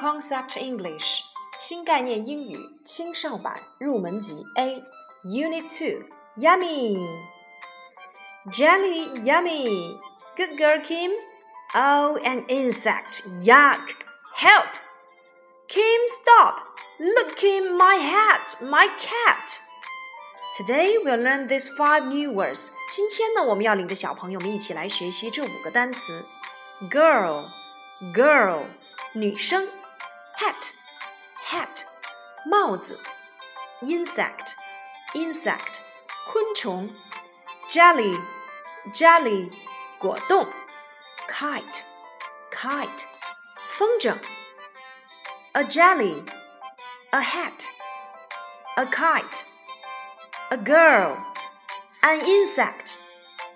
Concept English 新概念英语青少版入门级 A Unit Two Yummy Jelly yummy Good girl Kim Oh an insect Yuck Help Kim stop Look Kim my hat My cat Today we'll learn these five new words 今天呢我们要领着小朋友们一起来学习这五个单词 Girl Girl 女生 ，hat hat 帽子，insect insect 昆虫，jelly jelly 果冻，kite kite 风筝，a jelly a hat a kite a girl an insect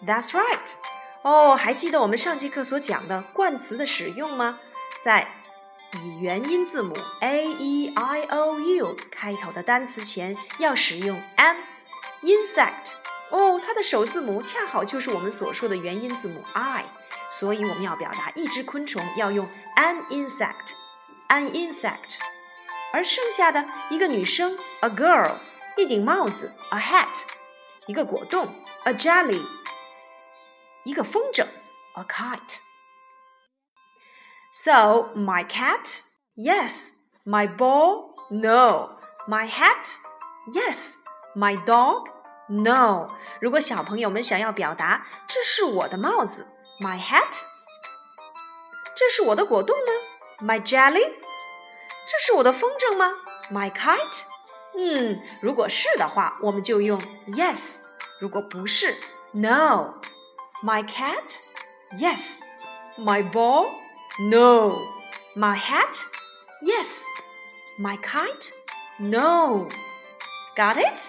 that's right 哦，还记得我们上节课所讲的冠词的使用吗？在 以元音字母 a e i o u 开头的单词前要使用 an。insect 哦，它的首字母恰好就是我们所说的元音字母 i，所以我们要表达一只昆虫要用 an insect，an insect。而剩下的一个女生 a girl，一顶帽子 a hat，一个果冻 a jelly，一个风筝 a kite。So, my cat? Yes. My ball? No. My hat? Yes. My dog? No. 如果小朋友们想要表达这是我的帽子，my hat，这是我的果冻吗？my jelly，这是我的风筝吗？my kite，嗯，如果是的话，我们就用 yes；如果不是，no。My cat? Yes. My ball? No. My hat? Yes. My kite? No. Got it?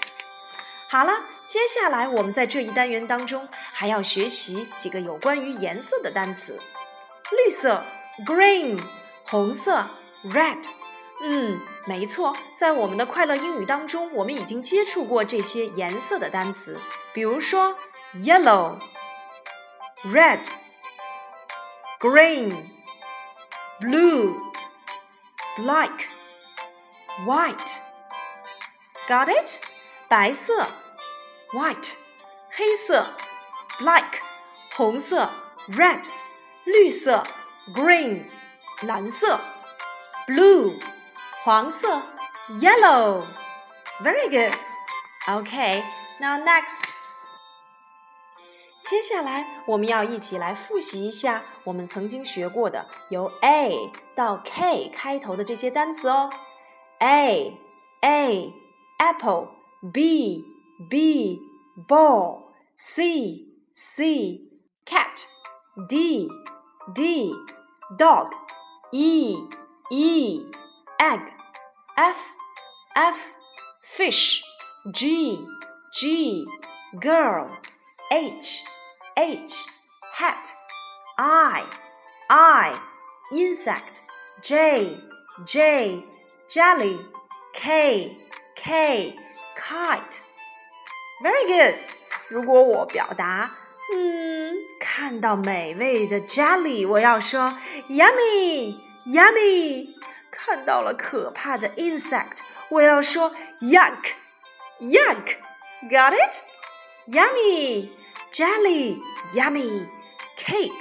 好了，接下来我们在这一单元当中还要学习几个有关于颜色的单词。绿色 green，红色 red。嗯，没错，在我们的快乐英语当中，我们已经接触过这些颜色的单词，比如说 yellow、red、green。 blue, black, white. Got it? 白色 white，黑色 black，红色 red，绿色 green，蓝色 blue，黄色 yellow. Very good. Okay, now next. 接下来，我们要一起来复习一下我们曾经学过的由 A 到 K 开头的这些单词哦。A A apple B B ball C C cat D D dog E E egg F F fish G G girl H H hat I I insect J J jelly K K kite Very good 如果我表达嗯看到美味的 jelly 我要说 yummy yummy 看到了可怕的 insect 我要说 yuck yuck got it yummy jelly, yummy, cake,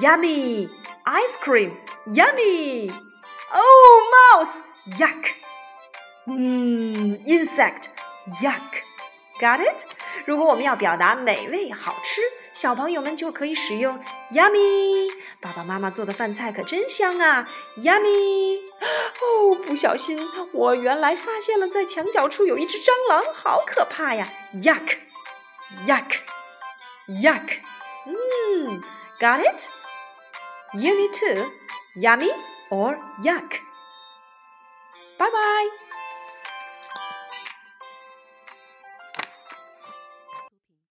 yummy, ice cream, yummy. Oh, mouse, yuck. Mmm, insect, yuck. Got it? 如果我们要表达美味好吃，小朋友们就可以使用 yummy。爸爸妈妈做的饭菜可真香啊，yummy。哦，不小心，我原来发现了在墙角处有一只蟑螂，好可怕呀，yuck，yuck。Yuck. Mmm, got it? You need to. Yummy or Yuck? Bye bye.